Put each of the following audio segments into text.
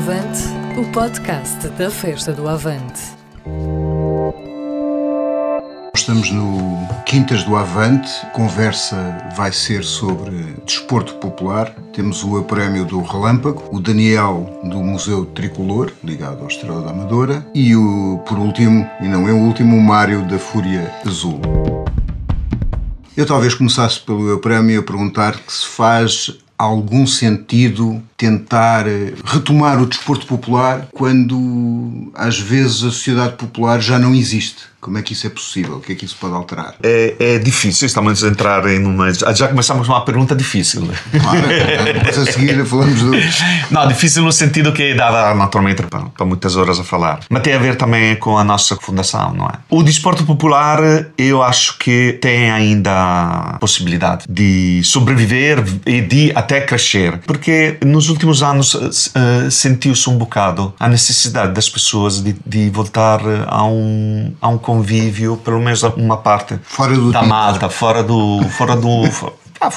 Avante, o podcast da Festa do Avante. Estamos no Quintas do Avante. Conversa vai ser sobre desporto popular. Temos o prémio do Relâmpago, o Daniel do Museu Tricolor, ligado ao Estrela da Amadora, e o, por último, e não é o último, o Mário da Fúria Azul. Eu talvez começasse pelo prémio a perguntar que se faz algum sentido tentar eh, retomar o desporto popular quando às vezes a sociedade popular já não existe? Como é que isso é possível? O que é que isso pode alterar? É, é difícil, estamos a entrar em uma. Já começamos uma pergunta difícil. Claro, depois a seguir falamos do. Não, difícil no sentido que dá naturalmente para, para muitas horas a falar. Mas tem a ver também com a nossa fundação, não é? O desporto popular, eu acho que tem ainda possibilidade de sobreviver e de até crescer. Porque nos últimos anos uh, sentiu-se um bocado a necessidade das pessoas de, de voltar a um, a um convívio, pelo menos uma parte. Fora do da malta, fora do, fora do ah,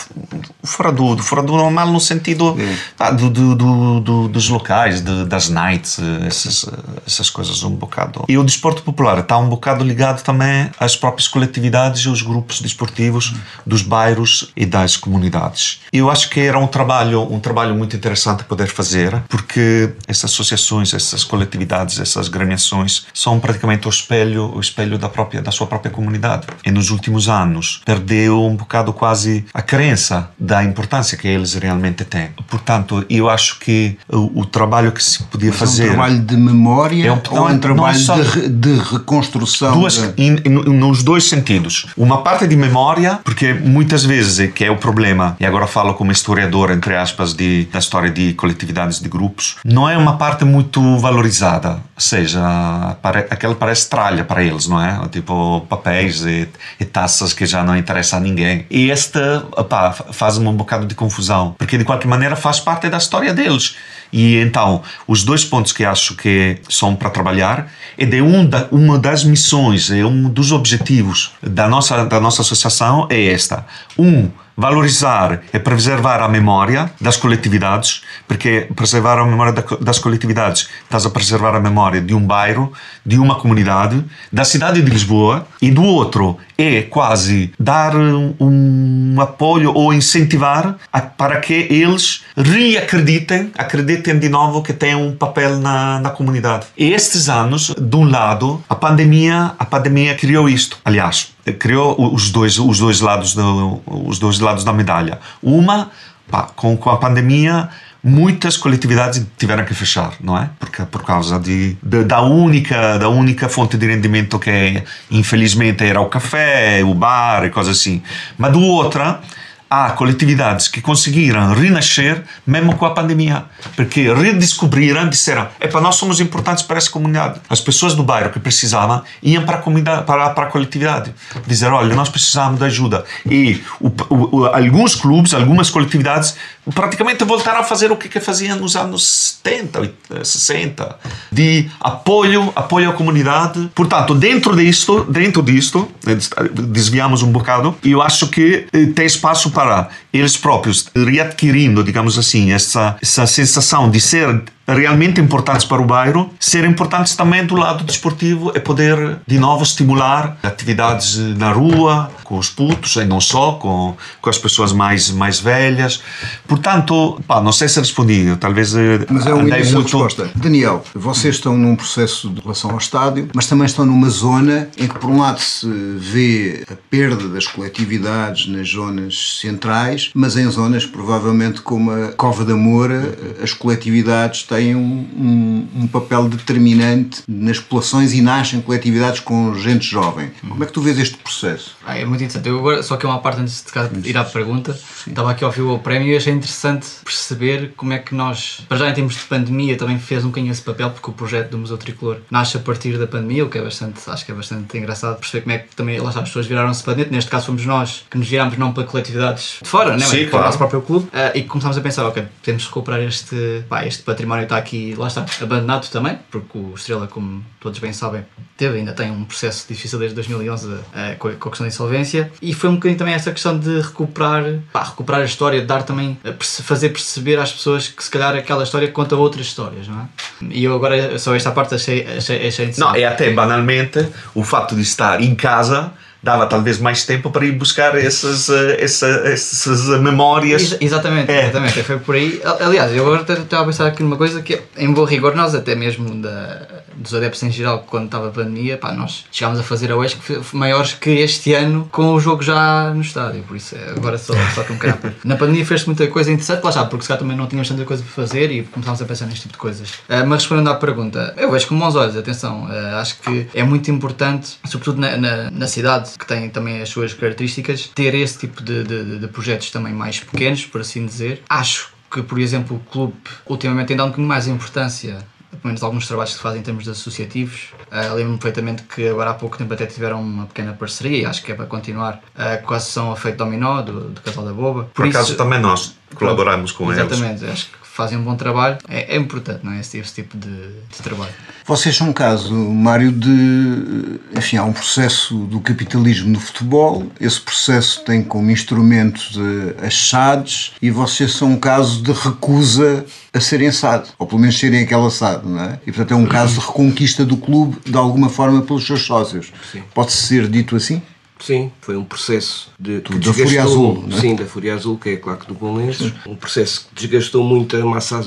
fora do, fora do normal no sentido ah, do, do, do, dos locais, de, das nights, essas, essas coisas um bocado. E o desporto popular está um bocado ligado também às próprias coletividades e aos grupos desportivos dos bairros e das comunidades. Eu acho que era um trabalho, um trabalho muito interessante poder fazer, porque essas associações, essas coletividades, essas gremiações são praticamente o espelho, o espelho da própria da sua própria comunidade. E nos últimos anos perdeu um bocado quase a crença da importância que eles realmente têm. Portanto, eu acho que o, o trabalho que se podia Mas fazer. É um trabalho de memória é um, ou é um trabalho só, de, de, reconstrução? Duas, de... in, in, nos dois sentidos. Uma parte de memória, porque muitas vezes, que é o problema, e agora falo como historiador, entre aspas, de, da história de coletividades, de grupos, não é uma parte muito valorizada. Ou seja, pare, aquela parece tralha para eles, não é? Tipo papéis e, e taças que já não interessam a ninguém. E esta opá, faz-me um bocado de confusão, porque de qualquer maneira faz parte da história deles. E então, os dois pontos que acho que são para trabalhar é de um da, uma das missões, é um dos objetivos da nossa, da nossa associação é esta. Um, valorizar e preservar a memória das coletividades, porque preservar a memória das coletividades, estás a preservar a memória de um bairro, de uma comunidade, da cidade de Lisboa, e do outro é quase dar um apoio ou incentivar a, para que eles reacreditem, acreditem de novo que têm um papel na, na comunidade. E estes anos, de um lado, a pandemia, a pandemia criou isto. Aliás, criou os dois os dois lados do, os dois lados da medalha. Uma, pá, com, com a pandemia muitas coletividades tiveram que fechar, não é? Porque por causa de, de, da única da única fonte de rendimento que infelizmente era o café, o bar e coisas assim. Mas do outra há coletividades que conseguiram renascer mesmo com a pandemia, porque redescobriram, disseram, é para nós somos importantes para essa comunidade. As pessoas do bairro que precisavam iam para a comunidade, para, para a coletividade, dizer, olha, nós precisamos de ajuda. E o, o, alguns clubes, algumas coletividades praticamente voltaram a fazer o que, que faziam nos anos 70, 60, de apoio, apoio à comunidade. Portanto, dentro disto, dentro disto, desviamos um bocado, eu acho que eh, tem espaço para para eles próprios readquirindo, digamos assim, essa, essa sensação de ser realmente importantes para o bairro, ser importantes também do lado desportivo e poder de novo estimular atividades na rua, com os putos e não só, com, com as pessoas mais, mais velhas. Portanto, pá, não sei se respondi, talvez eh, mas é um andei muito... resposta. Daniel, vocês estão num processo de relação ao estádio, mas também estão numa zona em que por um lado se vê a perda das coletividades nas zonas centrais, mas em zonas provavelmente como a Cova da Moura, as coletividades têm um, um, um, papel determinante nas populações e nascem coletividades com gente jovem. Como é que tu vês este processo? Ah, é muito interessante. Eu agora, só que é uma parte antes de ir à pergunta, Sim. estava aqui a ouvir o prémio e achei interessante perceber como é que nós, para já em termos de pandemia, também fez um bocadinho esse papel, porque o projeto do Museu Tricolor nasce a partir da pandemia, o que é bastante, acho que é bastante engraçado perceber como é que também lá está, as pessoas viraram-se para dentro. Neste caso fomos nós que nos virámos não para coletividades de fora, né? Sim, mas claro. para o nosso próprio clube, uh, e começámos a pensar, ok, podemos recuperar este, pá, este património Está aqui, lá está, abandonado também, porque o Estrela, como todos bem sabem, teve, ainda tem um processo difícil desde 2011 uh, com, a, com a questão da insolvência. E foi um bocadinho também essa questão de recuperar, pá, recuperar a história, de dar também, fazer perceber às pessoas que se calhar aquela história conta outras histórias, não é? E eu agora, só esta parte, achei, achei, achei interessante. Não, e até banalmente o facto de estar em casa dava talvez mais tempo para ir buscar essas, eh, essas, essas memórias. Ex exatamente, é. exatamente, foi por aí. Aliás, eu agora estava a pensar aqui numa coisa que, em bom rigor, nós até mesmo da, dos adeptos em geral, quando estava a pandemia, pá, nós chegámos a fazer a UES maiores que este ano com o jogo já no estádio, por isso é, agora só, só que um bocado. Na pandemia fez muita coisa interessante, lá está, porque se calhar também não tínhamos tanta coisa para fazer e começámos a pensar neste tipo de coisas. Uh, mas respondendo à pergunta, eu vejo com bons olhos, atenção, uh, acho que é muito importante, sobretudo na, na, na cidade, que tem também as suas características, ter esse tipo de, de, de projetos também mais pequenos, por assim dizer. Acho que, por exemplo, o clube ultimamente tem dado um bocadinho mais importância pelo menos alguns trabalhos que fazem em termos de associativos. Uh, Lembro-me perfeitamente que agora há pouco tempo até tiveram uma pequena parceria e acho que é para continuar uh, com a sessão a Feito Dominó do, do Casal da Boba. Por, Por isso, acaso também nós colaboramos com exatamente, eles. Exatamente, acho que fazem um bom trabalho. É, é importante, não é? Esse, esse tipo de, de, trabalho. Vocês são um caso, Mário, de. Enfim, há um processo do capitalismo no futebol, esse processo tem como instrumento as SADs e vocês são um caso de recusa a serem SAD, ou pelo menos serem aquela SAD, não é? E portanto é um caso de reconquista do clube de alguma forma pelos seus sócios. Pode ser dito assim? Sim, foi um processo de, que da Fúria Azul. É? Sim, da Fúria Azul, que é a claque do Bonlenses. Um processo que desgastou muito a massa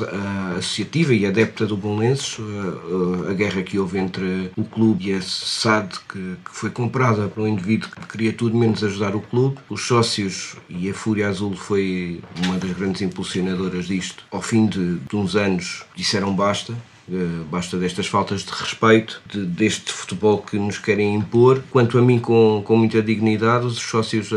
associativa e adepta do Bonlenses. A, a, a, guerra que houve entre o clube e a SAD, que, que, foi comprada por um indivíduo que queria tudo menos ajudar o clube. Os sócios e a Fúria Azul foi uma das grandes impulsionadoras disto. Ao fim de, de uns anos disseram basta basta destas faltas de respeito, de, deste futebol que nos querem impor. Quanto a mim, com, com muita dignidade, os sócios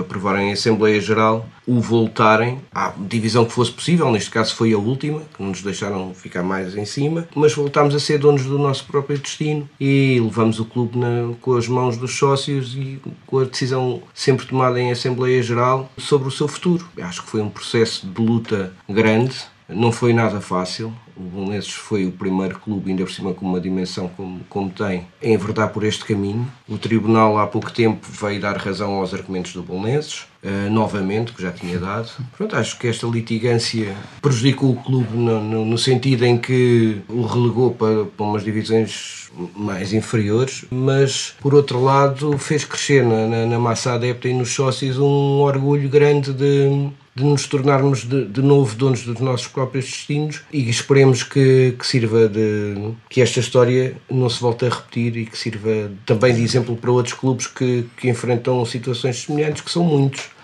aprovarem em Assembleia Geral o voltarem à divisão que fosse possível, neste caso foi a última, que não nos deixaram ficar mais em cima, mas voltámos a ser donos do nosso próprio destino e levamos o clube na, com as mãos dos sócios e com a decisão sempre tomada em Assembleia Geral sobre o seu futuro. Acho que foi um processo de luta grande, não foi nada fácil, o Belenenses foi o primeiro clube, ainda por cima com uma dimensão como, como tem, em enverdar por este caminho. O Tribunal há pouco tempo veio dar razão aos argumentos do Belenenses, uh, novamente, que já tinha dado. Pronto, acho que esta litigância prejudicou o clube no, no, no sentido em que o relegou para, para umas divisões mais inferiores, mas por outro lado fez crescer na, na, na massa adepta e nos sócios um orgulho grande de de nos tornarmos de, de, novo donos dos nossos próprios destinos e esperemos que, que sirva de que esta história não se volte a repetir e que sirva também de exemplo para outros clubes que, que enfrentam situações semelhantes, que são muitos.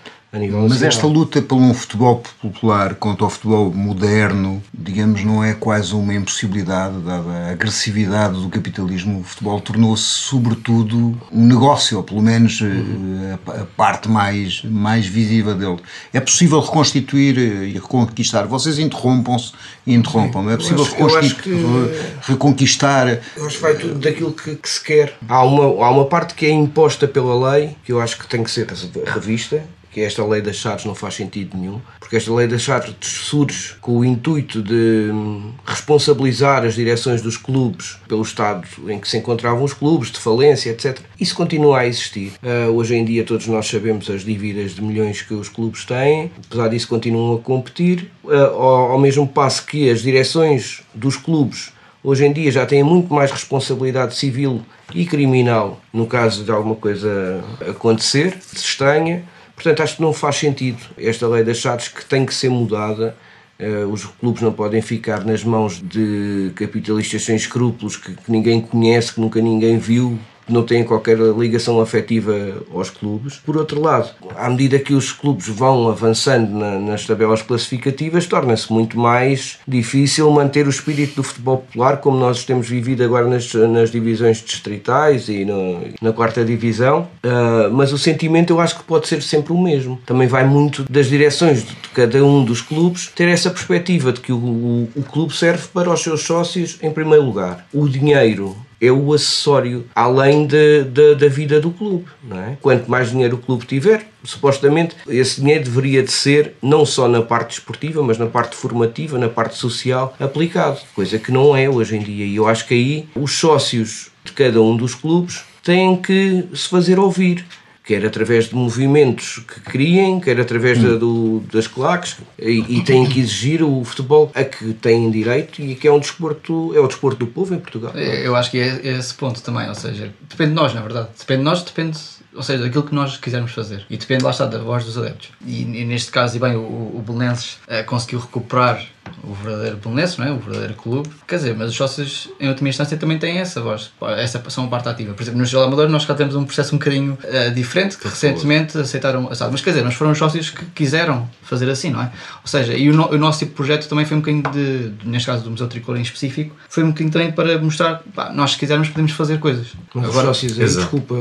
Mas esta luta por um futebol popular contra o futebol moderno, digamos, não é quase uma impossibilidade, dada a agressividade do capitalismo. O futebol tornou-se, sobretudo, um negócio, ou pelo menos uhum. a, parte mais, mais visível dele. É possível reconstituir eh, e reconquistar. Vocês interrompam-se e interrompam. É possível acho, reconquistar, que, reconquistar. Eu acho que vai tudo daquilo que, que se quer. Há uma, há uma parte que é imposta pela lei, que eu acho que tem que ser revista que esta lei das chaves não faz sentido nenhum, porque esta lei das chaves surge com o intuito de hum, responsabilizar as direções dos clubes pelo estado em que se encontravam os clubes, de falência, etc. Isso continua a existir. Uh, hoje em dia todos nós sabemos as dívidas de milhões que os clubes têm, apesar disso continuam a competir, uh, ao, ao mesmo passo que as direções dos clubes hoje em dia já têm muito mais responsabilidade civil e criminal no caso de alguma coisa acontecer, estranha, Portanto, acho que não faz sentido esta lei das SADs que tem que ser mudada. Uh, os clubes não podem ficar nas mãos de capitalistas sem escrúpulos que, que ninguém conhece, que nunca ninguém viu, não têm qualquer ligação afetiva aos clubes. Por outro lado, à medida que os clubes vão avançando na, nas tabelas classificativas, torna-se muito mais difícil manter o espírito do futebol popular como nós temos vivido agora nas, nas divisões distritais e no, na quarta divisão. Uh, mas o sentimento eu acho que pode ser sempre o mesmo. Também vai muito das direções de cada um dos clubes ter essa perspectiva de que o, o, o clube serve para os seus sócios em primeiro lugar. O dinheiro é o acessório além de, de, da vida do clube. Não é? Quanto mais dinheiro o clube tiver, supostamente esse dinheiro deveria de ser não só na parte esportiva, mas na parte formativa, na parte social aplicado, coisa que não é hoje em dia. E eu acho que aí os sócios de cada um dos clubes têm que se fazer ouvir quer através de movimentos que criem, quer através da, do, das claques, e, e, têm que exigir o futebol a que têm direito e que é um desporto, é o desporto do povo em Portugal. Eu acho que é, é esse ponto também, ou seja, depende de nós, na verdade. Depende de nós, depende ou seja, daquilo que nós quisermos fazer. E depende, lá está, da voz dos adeptos. E, e neste caso, e bem, o, o Belenenses uh, conseguiu recuperar o verdadeiro Belenenses, não é? o verdadeiro clube. Quer dizer, mas os sócios, em última instância, também têm essa voz, essa são a parte ativa. Por exemplo, no Gelo Amador, nós cá temos um processo um bocadinho uh, diferente, que recentemente aceitaram a Mas quer dizer, nós foram os sócios que quiseram fazer assim, não é? Ou seja, e o, no, o nosso tipo de projeto também foi um bocadinho de, neste caso do Museu Tricolor em específico, foi um bocadinho também para mostrar, pá, nós se quisermos podemos fazer coisas. Agora, sócios, desculpa,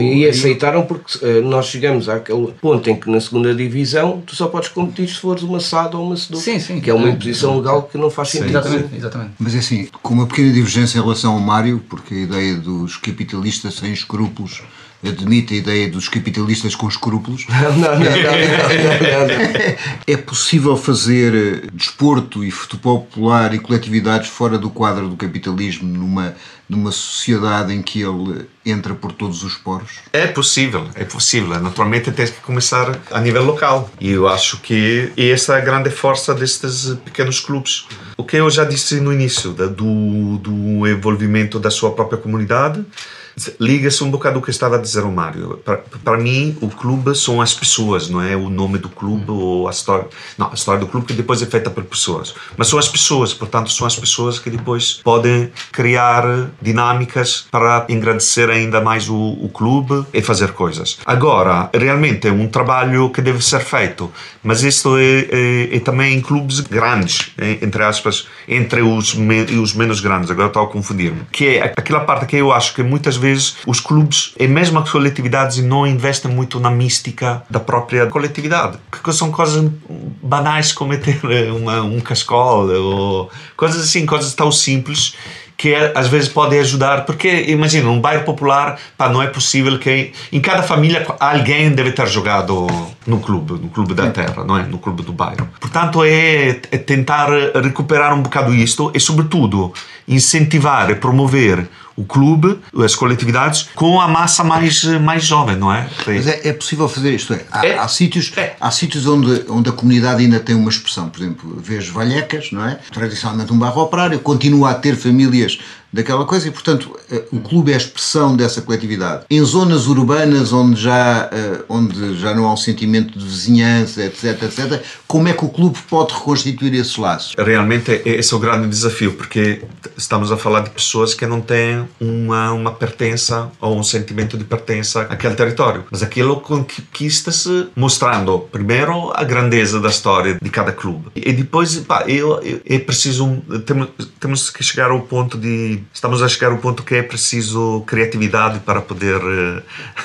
e aceitaram porque eh, nós chegamos àquele ponto em que na segunda divisão tu só podes competir se fores uma SAD ou uma SEDU. Sim, sim. Que é uma imposição legal que não faz sentido. Exatamente, exatamente. Mas é assim, com uma pequena divergência em relação ao Mário, porque a ideia dos capitalistas sem escrúpulos admite a ideia dos capitalistas com escrúpulos. Não, não, não, não, não, É possível fazer desporto e futebol popular e coletividades fora do quadro do capitalismo numa, numa sociedade em que ele entra por todos os poros? É possível, é possível. Naturalmente tem que começar a nível local. E eu acho que essa é a grande força destes pequenos clubes. O que eu já disse no início, do, do envolvimento da sua própria comunidade, liga-se um bocado o que estava a dizer o Mário. Para mim, o clube são as pessoas, não é o nome do clube ou a história. Não, a história do clube que depois é feita por pessoas. Mas são as pessoas, portanto, são as pessoas que depois podem criar dinâmicas para engrandecer ainda mais o, o clube e fazer coisas. Agora, realmente é um trabalho que deve ser feito, mas isto é, é, é também em clubes grandes, entre aspas, entre os, me, os menos grandes. Agora estou a confundir-me. Que é aquela parte que eu acho que muitas vezes os clubes e mesmo as coletividades não investem muito na mística da própria coletividade, que são coisas banais como é ter uma, um cascol ou coisas assim, coisas tão simples que é, às vezes pode ajudar, porque imagina, um bairro popular, pá, não é possível que em cada família alguém deve ter jogado no clube, no clube da terra, não é? No clube do bairro. Portanto, é, é tentar recuperar um bocado isto e, sobretudo, incentivar e promover o clube, as coletividades, com a massa mais, mais jovem, não é? Mas é, é possível fazer isto. É, há, é. há sítios, é. há sítios onde, onde a comunidade ainda tem uma expressão. Por exemplo, vês Valhecas, não é? Tradicionalmente um bairro operário, continua a ter famílias daquela coisa e, portanto, eh, o clube é a expressão dessa coletividade. Em zonas urbanas onde já, eh, onde já não há um sentimento de vizinhança, etc, etc, como é que o clube pode reconstituir esses laços? Realmente, esse é o grande desafio, porque estamos a falar de pessoas que não têm uma, uma pertença ou um sentimento de pertença àquele território. Mas aquilo conquista-se mostrando, primeiro, a grandeza da história de cada clube. E depois, pá, eu, é preciso, temos, temos que chegar ao ponto de estamos a chegar ao ponto que é preciso criatividade para poder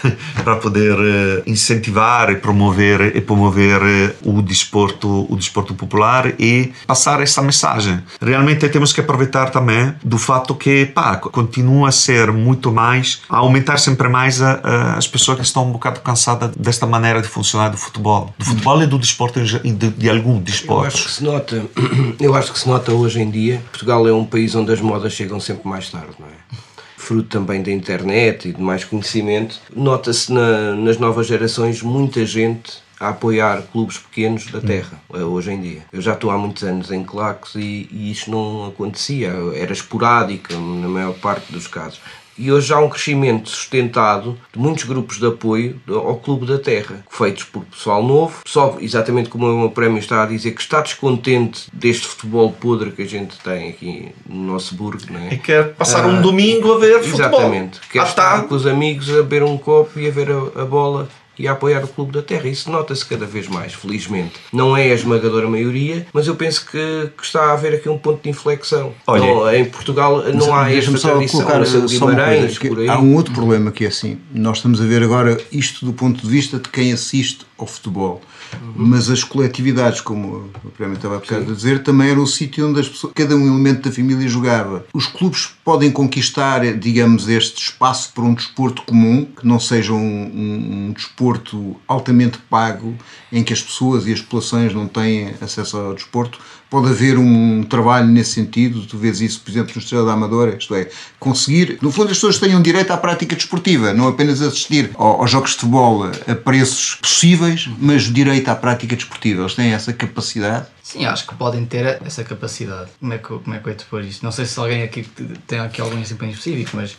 eh, para poder eh, incentivar e promover e promover eh, o desporto o desporto popular e passar essa mensagem. Realmente temos que aproveitar também do fato que pá, continua a ser muito mais a aumentar sempre mais a, a, as pessoas que estão um bocado cansadas desta maneira de funcionar do futebol. Do futebol e do desporto de, de algum desporto. Eu acho que se nota eu acho que se nota hoje em dia. Portugal é um país onde as modas chegam sempre mais tarde, não é? Fruto também da internet e de mais conhecimento, nota-se na, nas novas gerações muita gente a apoiar clubes pequenos da terra, eh, hoje em dia. Eu já estou há muitos anos em claques e, e isto não acontecia, era esporádico na maior parte dos casos e hoje há um crescimento sustentado de muitos grupos de apoio ao Clube da Terra, feitos por pessoal novo, só exatamente como o meu prémio está a dizer, que está descontente deste futebol podre que a gente tem aqui no nosso burgo. Não é? E quer passar ah, um domingo a ver futebol. Exatamente, quer ah, estar com os amigos a beber um copo e a ver a, a bola e a apoiar o Clube da Terra. Isso nota-se cada vez mais, felizmente. Não é a esmagadora maioria, mas eu penso que, que está a haver aqui um ponto de inflexão. Olha, não, em Portugal não há esta só tradição, colocar Guimarães, coisa, Há um outro problema que é assim, nós estamos a ver agora isto do ponto de vista de quem assiste ao futebol. Uhum. Mas as coletividades, como o Prémio estava a, a dizer, também era o sítio onde as pessoas, cada um elemento da família jogava. Os clubes podem conquistar, digamos, este espaço para um desporto comum, que não seja um, um, um desporto altamente pago, em que as pessoas e as populações não têm acesso ao desporto? Pode haver um trabalho nesse sentido, tu vês isso, por exemplo, no Estrela da Amadora, isto é, conseguir, no fundo, as pessoas tenham direito à prática desportiva, não apenas assistir aos jogos de futebol a preços possíveis, mas direito à prática desportiva. Eles têm essa capacidade? Sim, acho que podem ter essa capacidade. Como é que, como é que eu te pôr isto? Não sei se alguém aqui tem aqui algum exemplo em específico, mas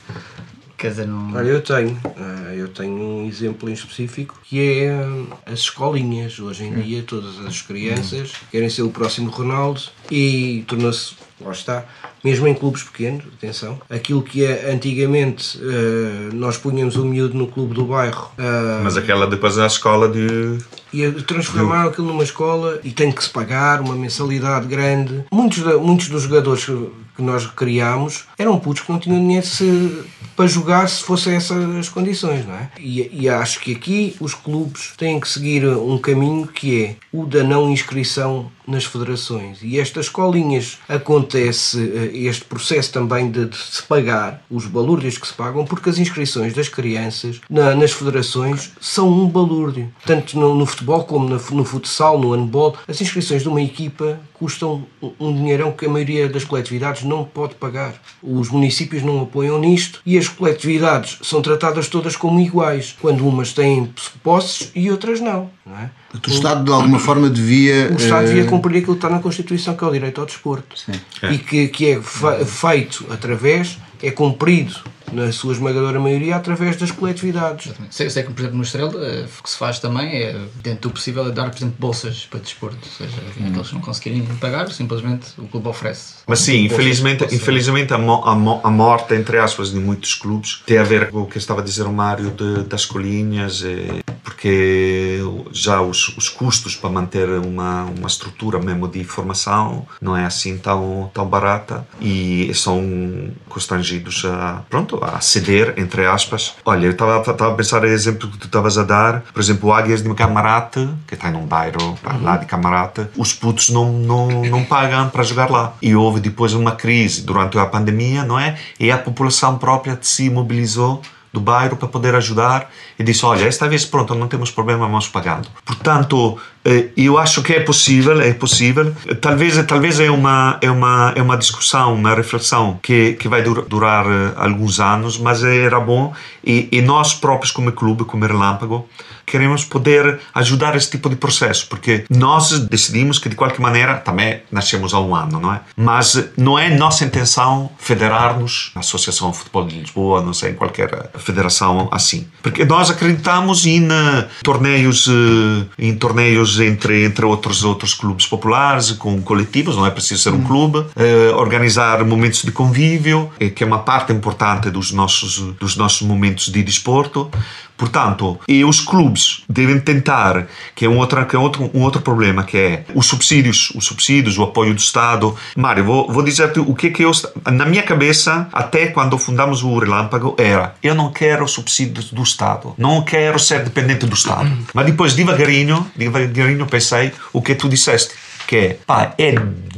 Não... Olha, eu tenho. Eh, eu tenho um exemplo em específico que é eh, as escolinhas. Hoje em dia, todas as crianças querem ser o próximo Ronaldo e tornou-se, lá está, mesmo em clubes pequenos, atenção, aquilo que é antigamente uh, nós punhamos o miúdo no clube do bairro. Uh, Mas aquela depois é a escola de. E transformaram aquilo numa escola e tem que se pagar uma mensalidade grande. Muitos, muitos dos jogadores que nós criámos eram putos que não tinham dinheiro se, para jogar se fossem essas as condições, não é? E, e, acho que aqui os clubes têm que seguir um caminho que é o da não inscrição nas federações. E estas escolinhas acontece eh, este processo também de, de se pagar os balúrdios que se pagam, porque as inscrições das crianças na, nas federações são um balúrdio. Tanto no, no futebol como no, no futsal, no handball, as inscrições de uma equipa custam um dinheirão que a maioria das coletividades não pode pagar. Os municípios não apoiam nisto e as coletividades são tratadas todas como iguais, quando umas têm posses e outras não. não é? O Estado, de alguma forma, devia. O Estado devia eh, cumprir aquilo que está na Constituição, que é o direito ao desporto. Sim. E que, que é feito através, é cumprido na sua esmagadora maioria, através das coletividades. Sei, sei que, por exemplo, no Estrela, eh, o que se faz também é, dentro do possível, é dar, por exemplo, bolsas para desporto. Ou seja, hum. aqueles que não conseguirem pagar, simplesmente o clube oferece. Mas sim, infelizmente, infelizmente a, mo, a, mo, a, morte, entre aspas, de muitos clubes tem a ver com o que estava a dizer o Mário de, das colinhas, e, porque já os, os custos para manter uma, uma estrutura mesmo de formação não é assim tão, tão barata e são constrangidos a, pronto, a ceder, entre aspas. Olha, eu estava a pensar no exemplo que tu estavas a dar, por exemplo, Águias de Camarate, que está num bairro uhum. lá de Camarate, os putos não, não, não pagam para jogar lá. E houve depois uma crise durante a pandemia, não é? E a população própria se mobilizou do bairro para poder ajudar e disse, olha, esta vez pronto, não temos problema, vamos pagando. Portanto, eh, eu acho que é possível, é possível. Talvez, talvez é uma é uma é uma discussão, uma reflexão que que vai durar eh, alguns anos, mas era bom e, e nós próprios como clube, como Relâmpago, queremos poder ajudar esse tipo de processo, porque nós decidimos que de qualquer maneira também nascemos há um ano, não é? Mas não é nossa intenção federar-nos Associação de Futebol de Lisboa, não sei, em qualquer federação assim, porque nós acreditamos em uh, torneios uh, em torneios entre entre outros outros clubes populares com coletivos, não é preciso ser um clube, uh, organizar momentos de convívio, que é uma parte importante dos nossos dos nossos momentos de desporto, Portanto, e os clubes devem tentar, que é um outro, que é outro, um outro problema, que é os subsídios, os subsídios, o apoio do Estado. Mário, vou, vou dizer-te o que que eu, na minha cabeça, até quando fundamos o Relâmpago, era, eu não quero subsídios do Estado, não quero ser dependente do Estado. Mas depois, devagarinho, devagarinho pensei o que tu disseste que é, pá, é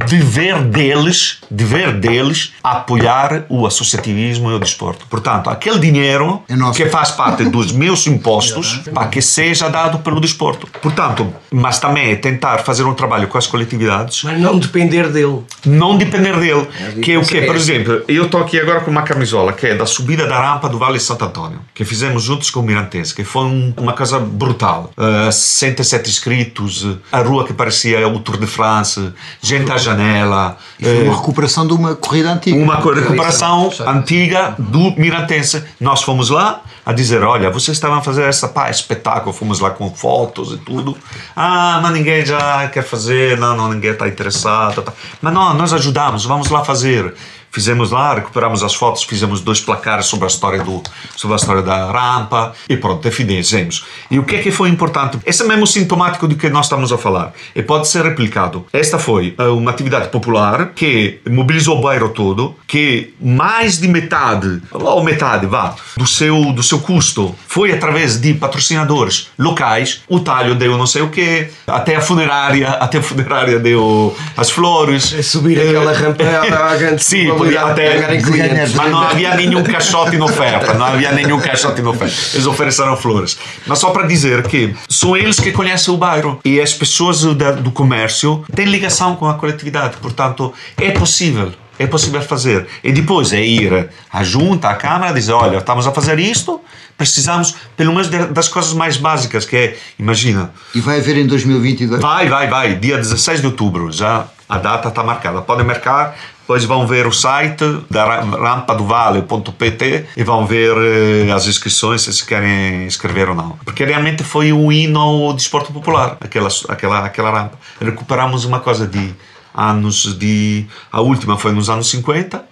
dever deles, dever deles apoiar o associativismo e o desporto. Portanto, aquele dinheiro é que faz parte dos meus impostos, para que seja dado pelo desporto. Portanto, mas também é tentar fazer um trabalho com as coletividades. Mas não depender dele. Não depender dele. É que é o quê? Por exemplo, eu estou aqui agora com uma camisola que é da subida da rampa do Vale de Santo Antônio, que fizemos juntos com o Mirantense, que foi um, uma coisa brutal. Uh, 107 inscritos, a rua que parecia o Tour de France France, gente à janela. E foi uma eh, recuperação de uma corrida antiga. Uma recuperação antiga do Mirantense. Nós fomos lá a dizer: olha, vocês estavam a fazer essa pá, espetáculo, fomos lá com fotos e tudo. Ah, mas ninguém já quer fazer, não, não ninguém está interessado. Tá. Mas não, nós ajudamos, vamos lá fazer. Fizemos lá, recuperamos as fotos, fizemos dois placares sobre a história do sobre a história da rampa e pronto, definimos. E o que é que foi importante? Esse é mesmo sintomático do que nós estamos a falar e pode ser replicado. Esta foi eh, uma atividade popular que mobilizou o bairro todo, que mais de metade, ou metade, vá, do seu do seu custo foi através de patrocinadores locais. O talho deu não sei o quê, até a funerária, até a funerária deu as flores. É subir aquela rampa à grande Sim, podia até mas não havia nenhum caixote em oferta, não havia nenhum caixote em oferta. Eles ofereceram flores. Mas só para dizer que são eles que conhecem o bairro e as pessoas do comércio têm ligação com a coletividade, portanto é possível é possível fazer. E depois é ir à junta, à Câmara, dizer: olha, estamos a fazer isto, precisamos, pelo menos, das coisas mais básicas, que é, imagina. E vai haver em 2022? Vai, vai, vai. Dia 16 de outubro, já a data está marcada. Podem marcar, depois vão ver o site da rampadovale.pt e vão ver eh, as inscrições se querem escrever ou não. Porque realmente foi um hino ao desporto popular, aquela, aquela, aquela rampa. Recuperamos uma coisa de anos de. A última foi nos anos 50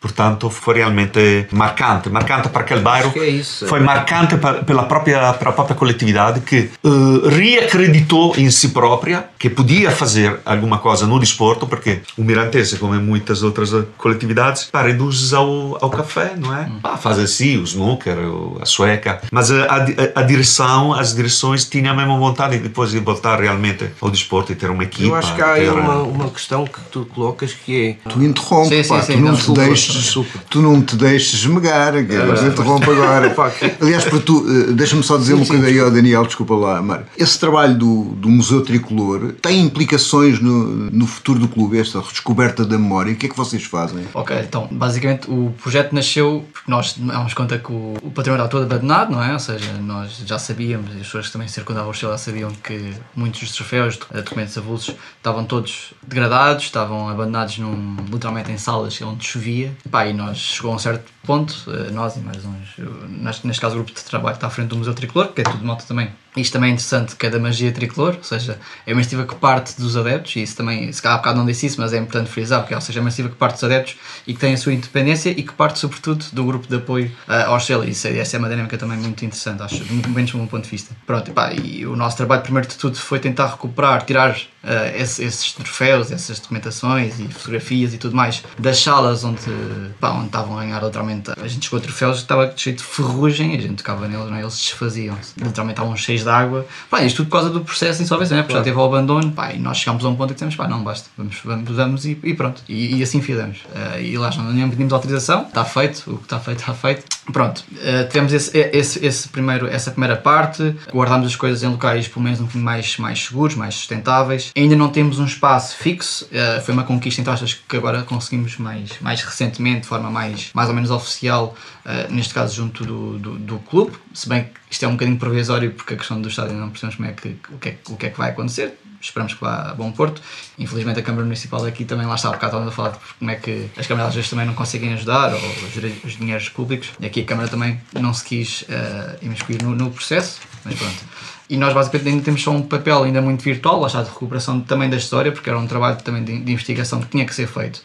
Portanto, foi realmente marcante, marcante para aquele bairro. É isso. Foi marcante para, pela própria, para a própria coletividade que uh, reacreditou em si própria que podia fazer alguma coisa no desporto, porque o Mirantese, como muitas outras coletividades, pá, reduz ao, ao café, não é? Hum. Ah, faz assim, o snooker, a sueca. Mas a, a, a, direção, as direções tinham a mesma vontade de depois de voltar realmente ao desporto e ter uma equipa. Eu acho que há aí uma, uma questão que tu colocas que é. Tu interrompes, sim, sim, sim, tu não, não te deixes tu não te deixes esmagar, que é, interrompo agora. Aliás, para tu, eh, deixa-me só dizer sim, uma coisa aí ao Daniel, desculpa lá, Mário. Esse trabalho do, do Museu Tricolor tem implicações no, no futuro do clube, esta descoberta da memória. O que é que vocês fazem? Ok, então, basicamente o projeto nasceu porque nós damos conta que o, o património está todo abandonado, não é? Ou seja, nós já sabíamos, e as pessoas que também circundavam o Estrela sabiam que muitos dos troféus, documentos avulsos, estavam todos degradados, estavam abandonados num, literalmente em salas onde chovia. Pá, e nós chegou a um certo ponto, eh, nós e mais uns, neste caso o grupo de trabalho está à frente do Museu Tricolor, que é tudo de moto também. Isto também é interessante, que é da magia tricolor, ou seja, é uma iniciativa que parte dos adeptos, e isso também, se calhar há bocado não disse isso, mas é importante frisar, porque, ou seja, é uma iniciativa que parte dos adeptos e que tem a sua independência e que parte, sobretudo, do grupo de apoio uh, ao Estrela. Isso, essa é uma dinâmica também muito interessante, acho, muito menos do meu ponto de vista. Pronto, e, pá, e o nosso trabalho, primeiro de tudo, foi tentar recuperar, tirar uh, esse, esses troféus, essas documentações e fotografias e tudo mais das salas onde, pá, onde estavam a ganhar literalmente. A gente chegou a troféus que estava cheio de ferrugem, a gente tocava neles, não é? eles desfaziam-se. Literalmente estavam cheios de água. Pá, isto tudo por causa do processo de insolvência, né? porque claro. já teve o abandono. Pá, e nós chegámos a um ponto que dissemos, pá, não basta, vamos, vamos, vamos e, e pronto. E, e, assim fizemos. Uh, e lá não pedimos autorização, está feito, o que está feito, está feito. Pronto, uh, tivemos esse, esse, esse primeiro, essa primeira parte, guardámos as coisas em locais pelo menos um bocadinho mais, mais seguros, mais sustentáveis. Ainda não temos um espaço fixo, uh, foi uma conquista entre aspas que agora conseguimos mais, mais recentemente, de forma mais, mais ou menos oficial, uh, neste caso junto do, do, do, clube, se bem que isto é um bocadinho provisório porque a questão do estádio não percebemos como é que, o, que é, o que é que vai acontecer, esperamos que vá a bom porto. Infelizmente a Câmara Municipal aqui também lá está, bocado estávamos a falar de como é que as câmaras às vezes também não conseguem ajudar, ou os dinheiros públicos, e aqui a Câmara também não se quis uh, imiscuir no, no processo, mas pronto. E nós basicamente ainda temos só um papel ainda muito virtual, lá está, de recuperação também da história, porque era um trabalho também de, de investigação que tinha que ser feito.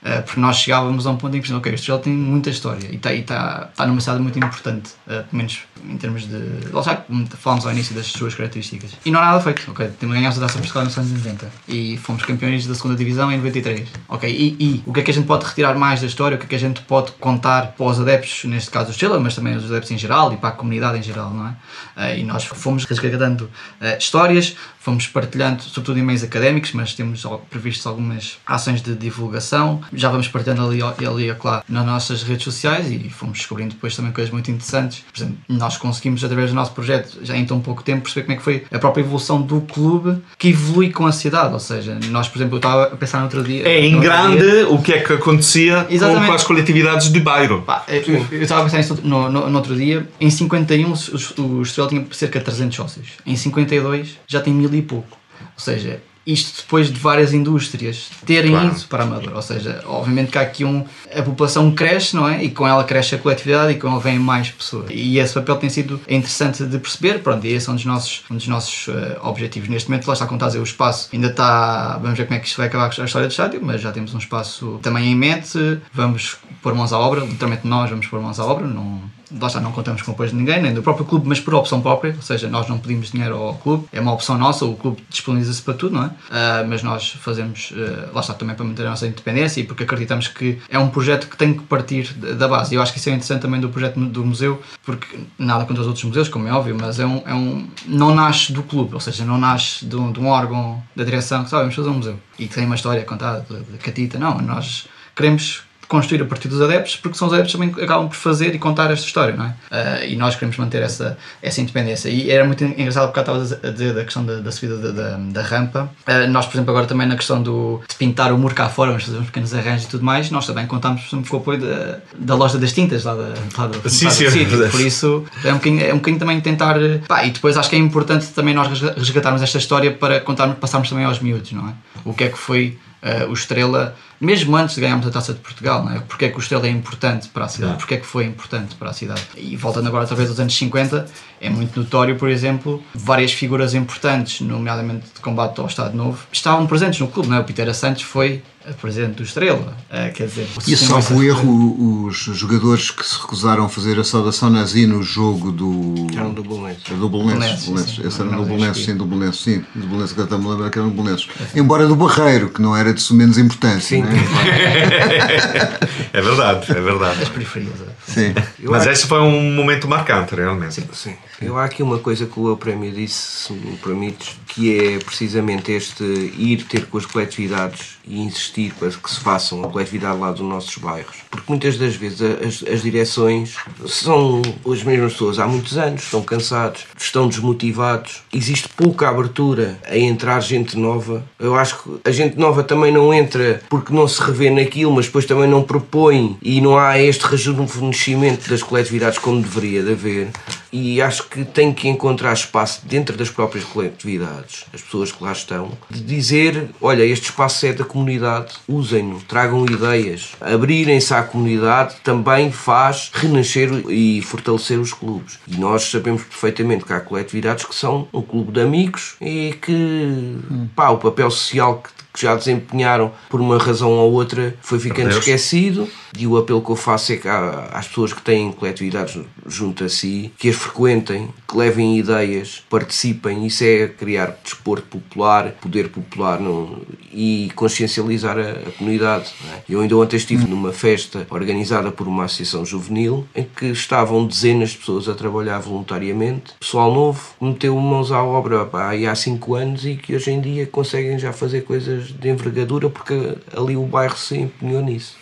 Uh, porque nós chegávamos a um ponto em que ok, este tem muita história e está tá, tá numa cidade muito importante, uh, pelo menos em termos de. Lá já falámos ao início das suas características. E não há nada feito, ok? Temos ganhado a taça Portugal nos anos 90 e fomos campeões da segunda divisão em 93, ok? E, e, o que é que a gente pode retirar mais da história, o que é que a gente pode contar para os adeptos, neste caso o Stella, mas também os adeptos em geral e para a comunidade em geral, não é? Uh, e nós fomos resgatando histórias, fomos partilhando, sobretudo em meios académicos, mas temos previstos algumas ações de divulgação. Já vamos partilhando ali, ali claro, nas nossas redes sociais e fomos descobrindo depois também coisas muito interessantes. Por exemplo, nós conseguimos, através do nosso projeto, já em tão pouco tempo, perceber como é que foi a própria evolução do clube que evolui com a cidade. Ou seja, nós, por exemplo, eu estava a pensar no outro dia. É em grande dia, o que é que acontecia com, com, as coletividades de bairro. Pá, eu, eu, estava a pensar nisso no, no, no, outro dia. Em 51, o Estrela tinha cerca de 300 sócios. Em 52, já tem mil e pouco. Ou seja, isto depois de várias indústrias terem claro. ido para a Amadora. Ou seja, obviamente que há aqui um. A população cresce, não é? E com ela cresce a coletividade e com ela vêm mais pessoas. E esse papel tem sido interessante de perceber. Pronto, e esse é um dos nossos, um dos nossos uh, objetivos. Neste momento, lá está, como está a dizer, o espaço ainda está. Vamos ver como é que isto vai acabar com a história do estádio, mas já temos um espaço também em mente. Vamos pôr mãos à obra, literalmente nós vamos pôr mãos à obra. Não, lá está, não contamos com apoio de ninguém, nem do próprio clube, mas por opção própria, ou seja, nós não pedimos dinheiro ao clube, é uma opção nossa, o clube disponibiliza-se para tudo, não é? Uh, mas nós fazemos, uh, lá está, também para manter a nossa independência e porque acreditamos que é um projeto que tem que partir da base. E eu acho que isso é interessante também do projeto do museu, porque nada contra os outros museus, como é óbvio, mas é um, é um não nasce do clube, ou seja, não nasce de um, de um órgão da direção que sabe, vamos fazer um museu e que tem uma história contada de catita, não, nós queremos construir a partir dos adeptos, porque são os adeptos também que acabam por fazer e contar esta história, não é? Uh, e nós queremos manter essa, essa independência. E era muito engraçado porque estavas a dizer da questão da, da subida da, da, da rampa. Uh, nós, por exemplo, agora também na questão do, de pintar o muro cá fora, vamos fazer uns pequenos arranjos e tudo mais, nós também contámos, por exemplo, com o apoio da, da loja das tintas lá da, lá do, sim, sim, sítio. Por isso é um, bocadinho, é um bocadinho também tentar. Pá, e depois acho que é importante também nós resgatarmos esta história para contarmos, passarmos também aos miúdos, não é? O que é que foi uh, o Estrela mesmo antes de ganharmos a Taça de Portugal, não é? porque é que o Estrela é importante para a cidade, porque é que foi importante para a cidade. E voltando agora outra vez aos anos 50, é muito notório, por exemplo, várias figuras importantes, nomeadamente de combate ao Estado Novo, estavam presentes no clube, não é? O Peter Santos foi presidente do Estrela, uh, quer dizer... E salvo erro, os jogadores que se recusaram a fazer a saudação nazi no jogo do... Eram do Belenenses. Do Belenenses, esse era do Belenenses, sim, do Belenenses, sim, do Belenenses, que eu estava a lembrar que era do Belenenses. Embora do Barreiro, que não era de menos importância, sim. é verdade, é verdade. As periferias. É. Sim. Mas esse foi um momento marcante, realmente. Sim, sim. Eu há aqui uma coisa que o Prémio disse, se me permites, que é precisamente este ir ter com as coletividades e insistir para que se façam a coletividade lá dos nossos bairros. Porque muitas das vezes as, as direções são as mesmas pessoas há muitos anos, estão cansados, estão desmotivados, existe pouca abertura a entrar gente nova. Eu acho que a gente nova também não entra porque não se revê naquilo, mas depois também não propõe e não há este rejuvenescimento das coletividades como deveria de haver. E acho que tem que encontrar espaço dentro das próprias coletividades, as pessoas que lá estão, de dizer: olha, este espaço é da comunidade, usem-no, tragam ideias. Abrirem-se à comunidade também faz renascer e fortalecer os clubes. E nós sabemos perfeitamente que há coletividades que são um clube de amigos e que pá, o papel social que que já desempenharam por uma razão ou outra foi ficando esquecido e o apelo que eu faço é que às pessoas que têm coletividades junto a si que as frequentem, que levem ideias, participem, isso é criar desporto popular, poder popular não, e consciencializar a, a comunidade. É? Eu ainda ontem estive numa festa organizada por uma associação juvenil em que estavam dezenas de pessoas a trabalhar voluntariamente, pessoal novo, meteu mãos à obra pá, há 5 anos e que hoje em dia conseguem já fazer coisas de envergadura porque ali o bairro se empenhou nisso.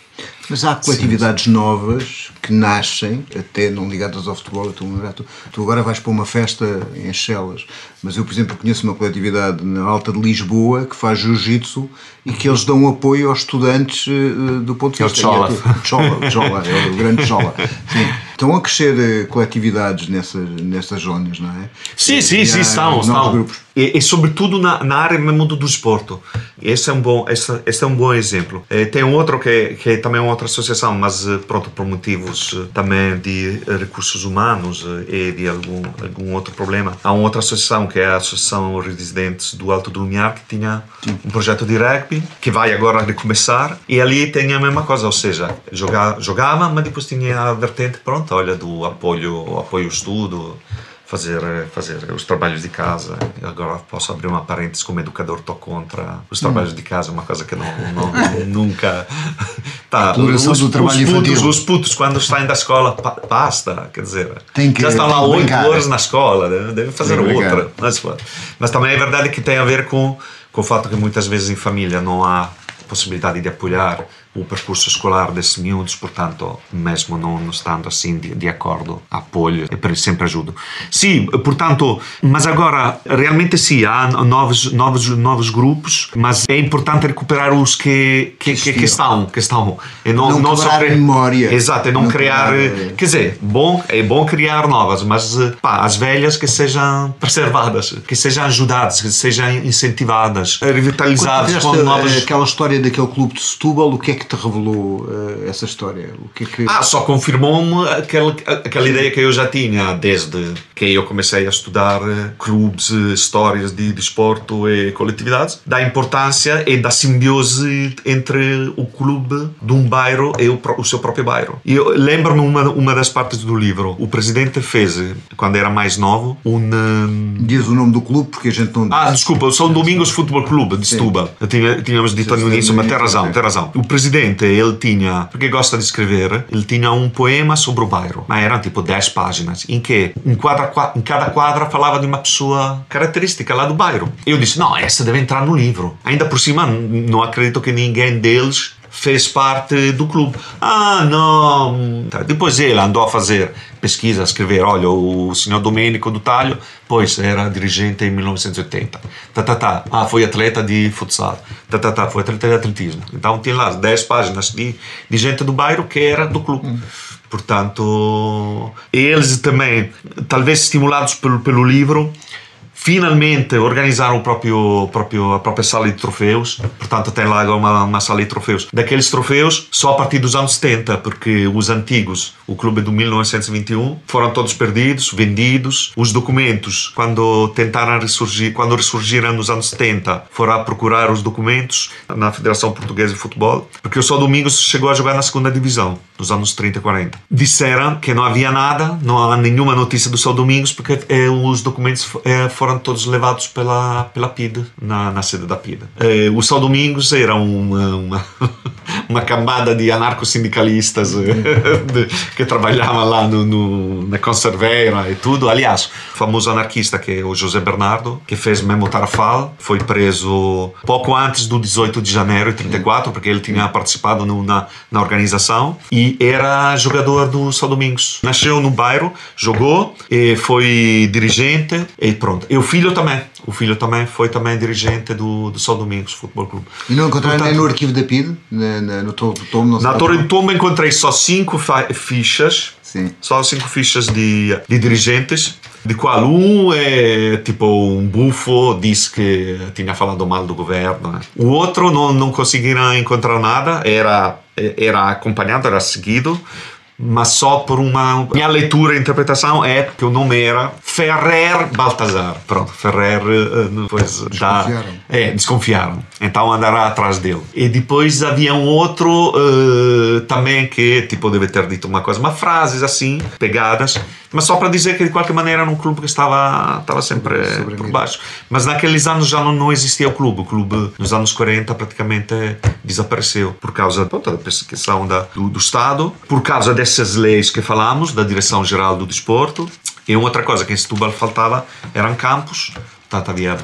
Mas há coletividades sim, sim. novas que nascem, até não ligadas ao futebol. Tu, tu agora vais para uma festa em Chelas, mas eu, por exemplo, conheço uma coletividade na Alta de Lisboa que faz jiu-jitsu e que eles dão apoio aos estudantes uh, do ponto de vista. É o Chola. Chola, Chola, é o grande Chola. Sim. Estão a crescer eh, coletividades nessas, nessas zonas, não é? Sim, sim, sim, estão. estão. E, e, sobretudo na, na área mesmo do desporto. Esse é um bom, esse, esse é um bom exemplo. E, tem um outro que é, que é também uma outra associação, mas eh, pronto, por motivos eh, também de recursos humanos e de algum, algum outro problema. Há uma outra associação que é a Associação Residentes do Alto do Lumiar, que tinha um projeto de rugby, que vai agora recomeçar, e ali tem a mesma coisa, ou seja, jogava, jogava mas depois tinha a vertente, pronto, olha, do apoio, apoio estudo, fazer, fazer os trabalhos de casa. Eu agora posso abrir uma parênteses como educador, estou contra os trabalhos hum. de casa, uma coisa que não, não, nunca. Tá, os, os putos, os putos, quando saem da escola, basta, quer dizer, tem que, já estão lá oito horas na escola, devem fazer outra. Mas, mas também é verdade que tem a ver com, com o fato que muitas vezes em família não há possibilidade de apoiar o percurso escolar desses miúdos, portanto, mesmo não, estando assim de, de acordo, apoio e sempre ajudo. Sim, portanto, mas agora, realmente sim, há novos, novos, novos grupos, mas é importante recuperar os que, que, que, que estão, que estão. E não, não, não só criar memória. Exato, e não, não criar, criar, quer dizer, bom, é bom criar novas, mas pá, as velhas que sejam preservadas, que sejam ajudadas, que sejam incentivadas, revitalizadas com novas... Aquela história daquele clube de Setúbal, o que é que te revelou uh, essa história? O que é que... Ah, só confirmou-me aquela, aquela ideia que eu já tinha desde que eu comecei a estudar uh, clubes, histórias de desporto e coletividades, da importância e da simbiose entre o clube de um bairro e o, o seu próprio bairro. E eu lembro-me uma, uma das partes do livro. O presidente fez, quando era mais novo, um... Diz o nome do clube porque a gente não... Ah, desculpa, São Domingos Futebol Clube de Setúbal. Tínhamos dito no início, mas tem razão, tem razão. O presidente presidente, ele tinha, porque gosta de escrever, ele tinha um poema sobre o bairro, mas eram tipo 10 páginas, em que em, quadra, em cada quadra falava de uma pessoa característica lá do bairro. Eu disse, não, essa deve entrar no livro. Ainda por cima, não acredito que ninguém deles fez parte do clube. Ah, não. Tá, depois ele andou a fazer pesquisa, a escrever: olha, o senhor Domenico do Talho, pois era dirigente em 1980. Tá, tá, tá. Ah, foi atleta de futsal. Tá, tá, tá. Foi atleta de atletismo. Então tinha lá 10 páginas de, de gente do bairro que era do clube. Portanto, eles também, talvez estimulados pelo, pelo livro, finalmente organizaram o próprio, próprio, a própria sala de troféus. Portanto, tem lá uma, uma sala de troféus. Daqueles troféus, só a partir dos anos 70, porque os antigos, o clube do 1921, foram todos perdidos, vendidos. Os documentos, quando tentaram ressurgir, quando ressurgiram nos anos 70, foram a procurar os documentos na Federação Portuguesa de Futebol, porque o Só Domingos chegou a jogar na segunda divisão, nos anos 30 e 40. Disseram que não havia nada, não há nenhuma notícia do Só Domingos, porque eh, os documentos eh, foram foram todos levados pela, pela PIDE, na, na sede da PIDE. Eh, o São Domingos era uma, uma, uma camada de anarco-sindicalistas eh, que trabalhavam lá no, no, na conserveira e tudo. Aliás, o famoso anarquista que é o José Bernardo, que fez mesmo Tarafal, foi preso pouco antes do 18 de janeiro de 34, porque ele tinha participado no, na, na organização e era jogador do São Domingos. Nasceu no bairro, jogou, e foi dirigente e pronto. Eu filho também. O filho também foi também dirigente do, do São Domingos Futebol Clube. E não encontraram nem no arquivo da PID? Na, na, no tomo? Na Torre do Tombo encontrei só cinco fichas. Sim. Só cinco fichas de, de dirigentes, de qual um é tipo um bufo, disse que tinha falado mal do governo. Né? O outro não, não conseguiram encontrar nada, era, era acompanhado, era seguido mas só por uma minha leitura e interpretação é que o nome era Ferrer Baltazar. Pronto, Ferrer eh, depois desconfiaram. Dá, é, desconfiaram. Então andará atrás dele. E depois havia um outro uh, também que tipo deve ter dito uma coisa, uma frases assim, pegadas, mas só para dizer que de qualquer maneira era um clube que estava estava sempre Sobre por baixo. Mas naqueles anos já não, não existia o clube. O clube nos anos 40 praticamente desapareceu por causa pronto, da perseguição da, do, do Estado, por causa essas leis que falamos, da Direção-Geral do Desporto, e outra coisa que em Setúbal faltava eram campos. Portanto, havia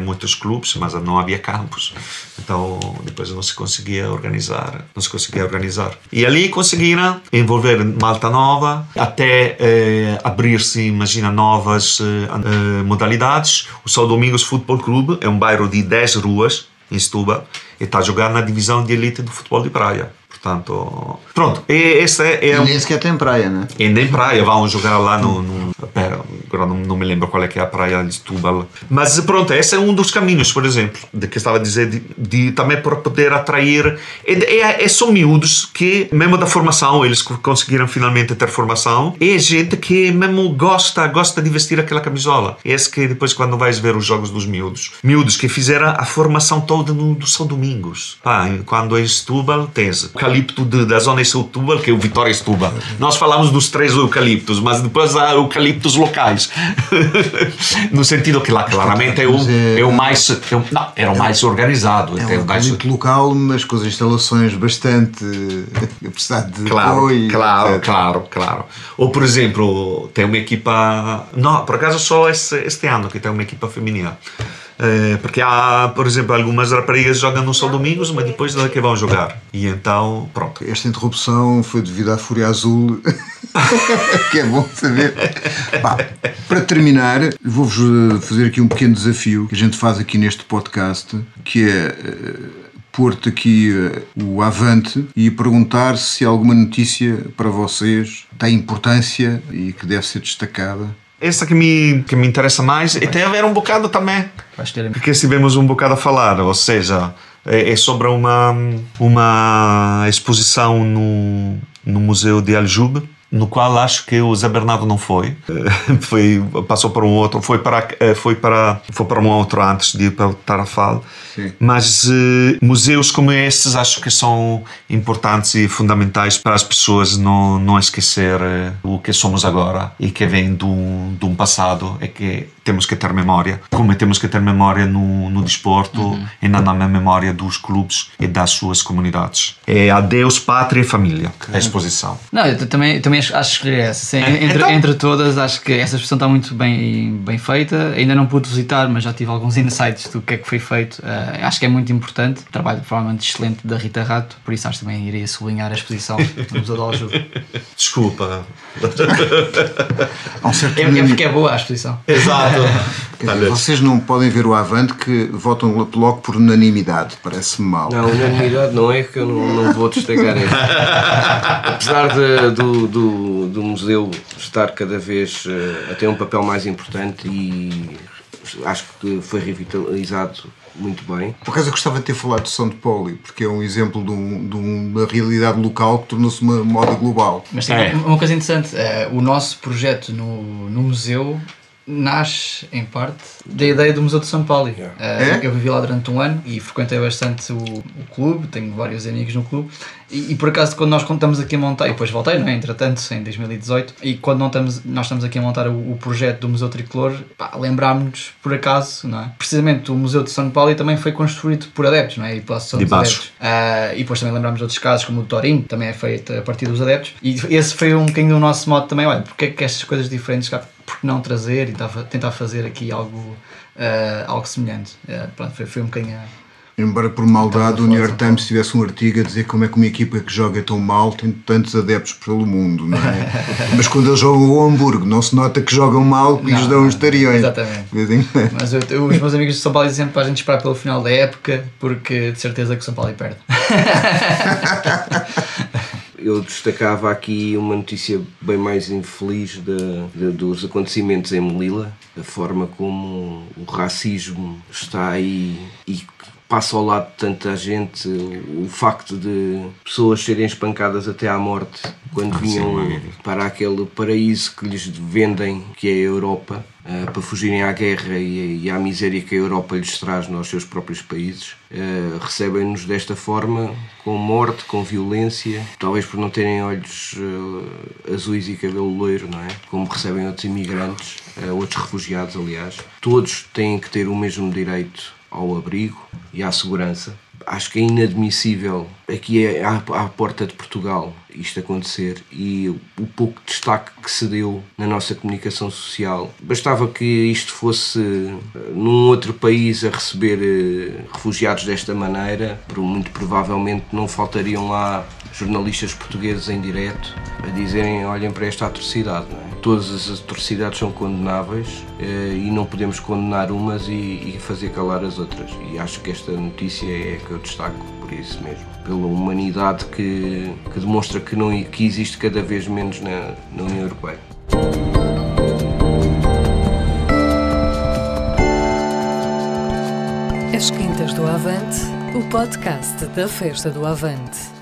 muitos clubes, mas não havia campos. Então, depois não se conseguia organizar. Não se conseguia organizar. E ali conseguiram envolver Malta Nova, até eh, abrir-se, imagina, novas eh, modalidades. O São Domingos Futebol Clube é um bairro de 10 ruas, em Setúbal, e está a jogar na divisão de elite do futebol de praia. Portanto, pronto, esse é, é um... nem sequer tem praia, né? E nem praia, vão jogar lá no... no pera, agora não, não, me lembro qual é que é a praia de Setúbal. Mas pronto, esse é um dos caminhos, por exemplo, de que estava a dizer, de, de também para poder atrair... É, é, é, são miúdos que, mesmo da formação, eles conseguiram finalmente ter formação, é gente que mesmo gosta, gosta de vestir aquela camisola. Esse que depois quando vais ver os jogos dos miúdos, miúdos que fizeram a formação toda no, do São Domingos. Pá, quando em Setúbal tens eucalipto de, da zona de Setúbal, que é o Vitória Setúbal. Nós falamos dos três eucaliptos, mas depois há eucaliptos locais. no sentido que lá claramente é o, é, é o mais. É o, não, era o é mais organizado. É um eucalipto mais... local, mas com as instalações bastante. de claro, apoio. Claro, etc. claro, claro. Ou, por exemplo, tem uma equipa. Não, por acaso só este, este ano que tem uma equipa feminina. É, porque há, por exemplo, algumas raparigas jogam no São Domingos, mas depois não é que vão jogar. E então, pronto. Esta interrupção foi devido à Fúria Azul, que é bom saber. Para terminar, vou-vos fazer aqui um pequeno desafio que a gente faz aqui neste podcast, que é uh, pôr-te aqui uh, o avante e perguntar se alguma notícia para vocês tem importância e que deve ser destacada essa que me, que me interessa mais e tem a ver um bocado também, porque estivemos um bocado a falar, ou seja, é, é sobre uma, uma exposição no, no Museu de Aljube, no qual acho que o Zé Bernardo não foi, foi passou para um outro, foi para eh, foi para foi para um outro antes de ir para o Tarrafal. Sim. Mas uh, museus como estes acho que são importantes e fundamentais para as pessoas não não esquecer uh, o que somos agora e que vem de um, de um passado é que temos que ter memória, como temos que ter memória no, no desporto uhum. e na, na memória dos clubes e das suas comunidades. É adeus pátria e família, a exposição. Não, eu também também também acho que escolher essa. Sim, é, entre, então... entre todas, acho que essa expressão está muito bem, bem feita. Ainda não pude visitar, mas já tive alguns insights do que é que foi feito. Uh, acho que é muito importante. Trabalho provavelmente excelente da Rita Rato, por isso acho que também iria sublinhar a exposição do Museu do Aljube. Desculpa. um certo é, é porque é boa a exposição. Exato. Dizer, vocês não podem ver o Avante que votam logo por unanimidade, parece-me mal. Não, unanimidade não é que eu não, não vou destacar isso. Apesar de, do, do, do museu estar cada vez uh, a ter um papel mais importante e acho que foi revitalizado muito bem. Por acaso eu gostava de ter falado de São Paulo, porque é um exemplo de, um, de uma realidade local que tornou-se uma moda global. Mas tem é. uma coisa interessante, uh, o nosso projeto no, no museu nasce, em parte, da ideia do Museu de São Paulo. Yeah. Uh, é? Eu vivi lá durante um ano e frequentei bastante o, o clube, tenho vários amigos no clube. E, e, por acaso, quando nós contamos aqui a montar, e depois voltei, não é? entretanto, em 2018, e quando não estamos, nós estamos aqui a montar o, o projeto do Museu Tricolor, lembrámos-nos, por acaso, não é? precisamente o Museu de São Paulo também foi construído por adeptos, não é? e pela Associação dos Adeptos. Uh, e depois também lembramos de outros casos, como o Torinho, também é feito a partir dos adeptos. E esse foi um bocadinho o nosso modo também, olha, porque é que estas coisas diferentes por não trazer e tentar fazer aqui algo, uh, algo semelhante. Uh, pronto, foi, foi um bocadinho. Embora por maldade o New York Times tivesse um artigo a dizer como é que uma equipa que joga tão mal tem tantos adeptos pelo mundo, não é? Mas quando eles jogam o Hamburgo, não se nota que jogam mal e lhes dão uns tariões. Exatamente. Mas eu, eu, os meus amigos de São Paulo dizem sempre para a gente esperar pelo final da época, porque de certeza que o São Paulo perde. eu destacava aqui uma notícia bem mais infeliz de, de, dos acontecimentos em Melilla, a forma como o racismo está aí e passa ao lado de tanta gente, o facto de pessoas serem espancadas até à morte quando ah, vinham para aquele paraíso que lhes vendem, que é a Europa, uh, para fugirem à guerra e, e, à miséria que a Europa lhes traz nos seus próprios países, uh, recebem-nos desta forma, com morte, com violência, talvez por não terem olhos uh, azuis e cabelo loiro, não é? Como recebem outros imigrantes, outros refugiados, aliás. Todos têm que ter o mesmo direito ao abrigo e à segurança. Acho que é inadmissível aqui é à, porta de Portugal isto acontecer e o pouco destaque que se deu na nossa comunicação social. Bastava que isto fosse eh, num outro país a receber eh, refugiados desta maneira, muito provavelmente não faltariam lá jornalistas portugueses em direto a dizerem olhem para esta atrocidade. É? Todas as atrocidades são condenáveis eh, e não podemos condenar umas e, e fazer calar as outras. E acho que esta notícia é que eu destaco por isso mesmo, pela humanidade que, que demonstra que, não, que existe cada vez menos na, na União Europeia. As Quintas do Avante, o podcast da Festa do Avante.